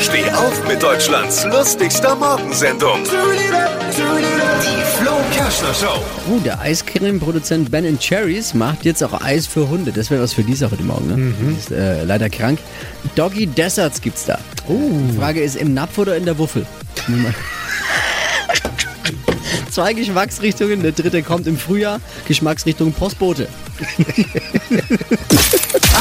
Steh auf mit Deutschlands lustigster Morgensendung. Die Flo Kerschner Show. Oh, der Eiscreme-Produzent Ben Cherries macht jetzt auch Eis für Hunde. Das wäre was für Lisa heute Morgen, ne? Die ist äh, leider krank. Doggy Deserts gibt's da. Die Frage ist, im Napf oder in der Wuffel? Zwei Geschmacksrichtungen, der dritte kommt im Frühjahr. Geschmacksrichtung Postbote.